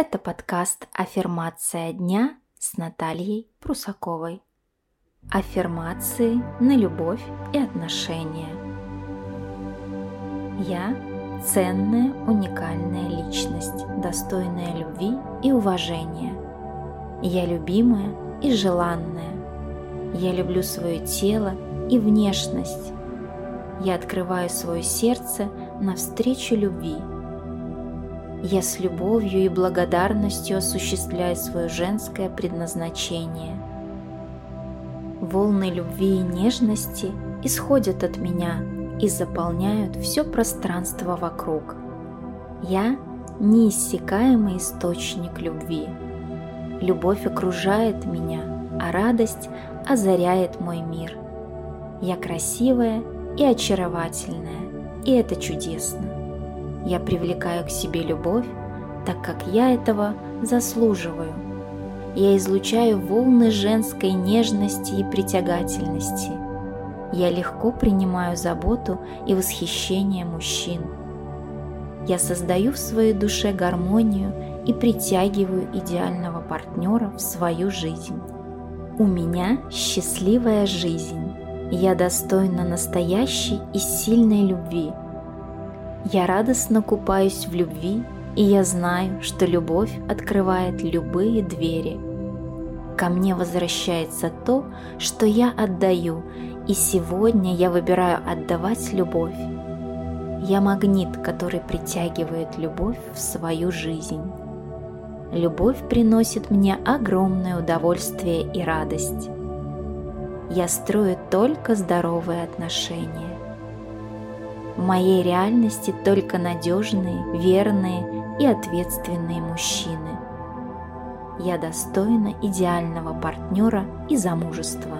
Это подкаст «Аффирмация дня» с Натальей Прусаковой. Аффирмации на любовь и отношения. Я – ценная, уникальная личность, достойная любви и уважения. Я любимая и желанная. Я люблю свое тело и внешность. Я открываю свое сердце навстречу любви – я с любовью и благодарностью осуществляю свое женское предназначение. Волны любви и нежности исходят от меня и заполняют все пространство вокруг. Я – неиссякаемый источник любви. Любовь окружает меня, а радость озаряет мой мир. Я красивая и очаровательная, и это чудесно. Я привлекаю к себе любовь, так как я этого заслуживаю. Я излучаю волны женской нежности и притягательности. Я легко принимаю заботу и восхищение мужчин. Я создаю в своей душе гармонию и притягиваю идеального партнера в свою жизнь. У меня счастливая жизнь. Я достойна настоящей и сильной любви – я радостно купаюсь в любви, и я знаю, что любовь открывает любые двери. Ко мне возвращается то, что я отдаю, и сегодня я выбираю отдавать любовь. Я магнит, который притягивает любовь в свою жизнь. Любовь приносит мне огромное удовольствие и радость. Я строю только здоровые отношения. В моей реальности только надежные, верные и ответственные мужчины. Я достойна идеального партнера и замужества.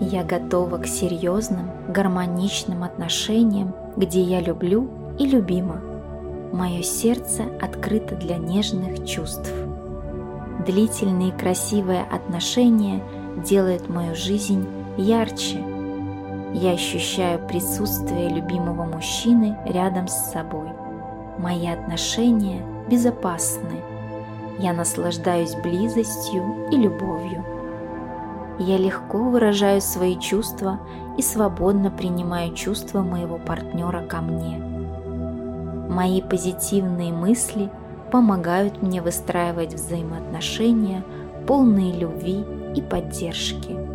Я готова к серьезным, гармоничным отношениям, где я люблю и любима. Мое сердце открыто для нежных чувств. Длительные красивые отношения делают мою жизнь ярче – я ощущаю присутствие любимого мужчины рядом с собой. Мои отношения безопасны. Я наслаждаюсь близостью и любовью. Я легко выражаю свои чувства и свободно принимаю чувства моего партнера ко мне. Мои позитивные мысли помогают мне выстраивать взаимоотношения, полные любви и поддержки.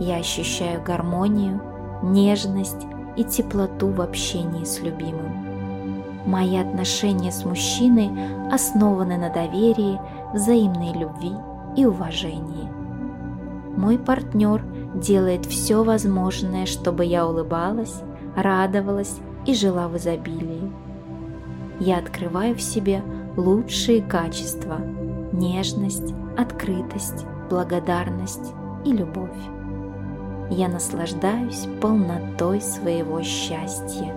Я ощущаю гармонию, нежность и теплоту в общении с любимым. Мои отношения с мужчиной основаны на доверии, взаимной любви и уважении. Мой партнер делает все возможное, чтобы я улыбалась, радовалась и жила в изобилии. Я открываю в себе лучшие качества – нежность, открытость, благодарность и любовь я наслаждаюсь полнотой своего счастья.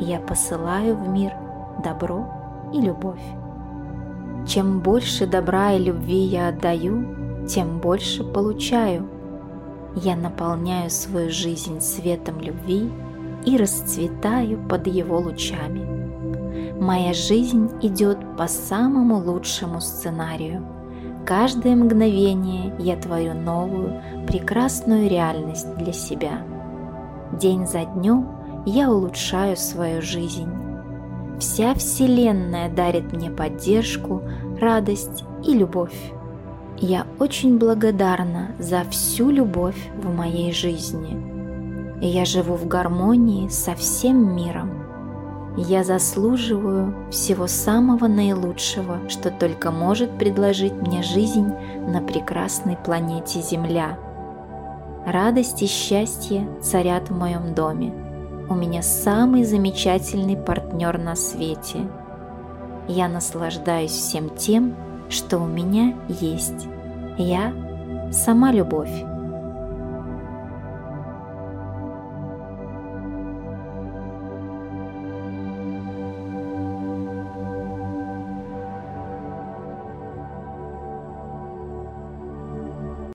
Я посылаю в мир добро и любовь. Чем больше добра и любви я отдаю, тем больше получаю. Я наполняю свою жизнь светом любви и расцветаю под его лучами. Моя жизнь идет по самому лучшему сценарию – Каждое мгновение я творю новую, прекрасную реальность для себя. День за днем я улучшаю свою жизнь. Вся Вселенная дарит мне поддержку, радость и любовь. Я очень благодарна за всю любовь в моей жизни. Я живу в гармонии со всем миром. Я заслуживаю всего самого наилучшего, что только может предложить мне жизнь на прекрасной планете Земля. Радость и счастье царят в моем доме. У меня самый замечательный партнер на свете. Я наслаждаюсь всем тем, что у меня есть. Я – сама любовь.